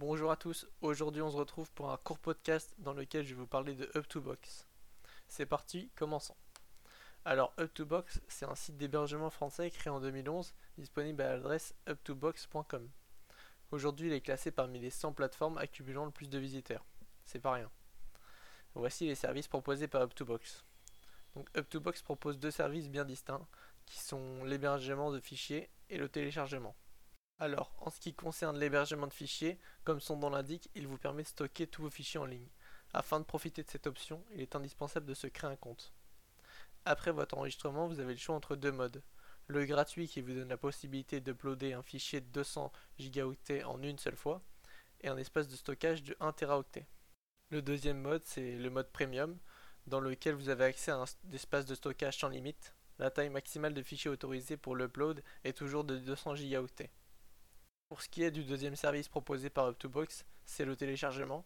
Bonjour à tous, aujourd'hui on se retrouve pour un court podcast dans lequel je vais vous parler de Up2Box. C'est parti, commençons. Alors Up2Box, c'est un site d'hébergement français créé en 2011, disponible à l'adresse up2box.com. Aujourd'hui il est classé parmi les 100 plateformes accumulant le plus de visiteurs. C'est pas rien. Voici les services proposés par Up2Box. Donc Up2Box propose deux services bien distincts, qui sont l'hébergement de fichiers et le téléchargement. Alors, en ce qui concerne l'hébergement de fichiers, comme son nom l'indique, il vous permet de stocker tous vos fichiers en ligne. Afin de profiter de cette option, il est indispensable de se créer un compte. Après votre enregistrement, vous avez le choix entre deux modes. Le gratuit qui vous donne la possibilité d'uploader un fichier de 200 gigaoctets en une seule fois, et un espace de stockage de 1 teraoctet. Le deuxième mode, c'est le mode premium, dans lequel vous avez accès à un espace de stockage sans limite. La taille maximale de fichiers autorisée pour l'upload est toujours de 200 gigaoctets. Pour ce qui est du deuxième service proposé par Up2Box, c'est le téléchargement.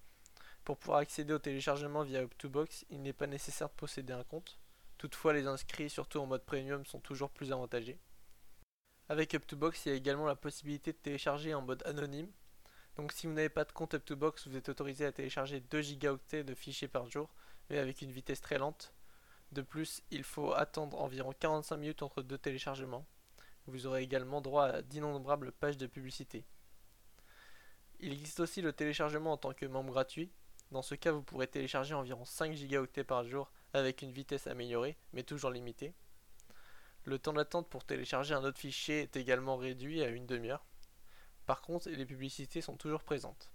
Pour pouvoir accéder au téléchargement via Up2Box, il n'est pas nécessaire de posséder un compte. Toutefois, les inscrits, surtout en mode premium, sont toujours plus avantagés. Avec Up2Box, il y a également la possibilité de télécharger en mode anonyme. Donc si vous n'avez pas de compte Up2Box, vous êtes autorisé à télécharger 2 gigaoctets de fichiers par jour, mais avec une vitesse très lente. De plus, il faut attendre environ 45 minutes entre deux téléchargements. Vous aurez également droit à d'innombrables pages de publicité. Il existe aussi le téléchargement en tant que membre gratuit. Dans ce cas, vous pourrez télécharger environ 5 gigaoctets par jour avec une vitesse améliorée, mais toujours limitée. Le temps d'attente pour télécharger un autre fichier est également réduit à une demi-heure. Par contre, les publicités sont toujours présentes.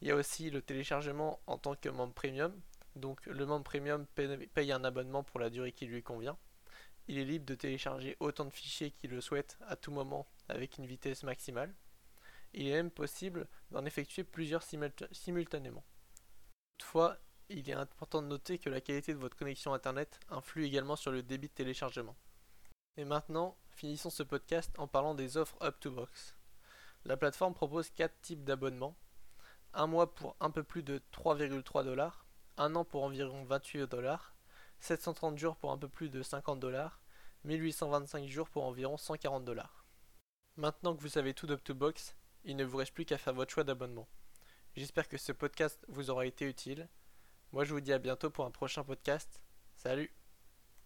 Il y a aussi le téléchargement en tant que membre premium. Donc le membre premium paye un abonnement pour la durée qui lui convient. Il est libre de télécharger autant de fichiers qu'il le souhaite à tout moment avec une vitesse maximale. Il est même possible d'en effectuer plusieurs simultanément. Toutefois, il est important de noter que la qualité de votre connexion Internet influe également sur le débit de téléchargement. Et maintenant, finissons ce podcast en parlant des offres Up2Box. La plateforme propose 4 types d'abonnements. Un mois pour un peu plus de 3,3 dollars, un an pour environ 28 dollars, 730 jours pour un peu plus de 50 dollars, 1825 jours pour environ 140 dollars. Maintenant que vous savez tout d'Up2Box, il ne vous reste plus qu'à faire votre choix d'abonnement. J'espère que ce podcast vous aura été utile. Moi je vous dis à bientôt pour un prochain podcast. Salut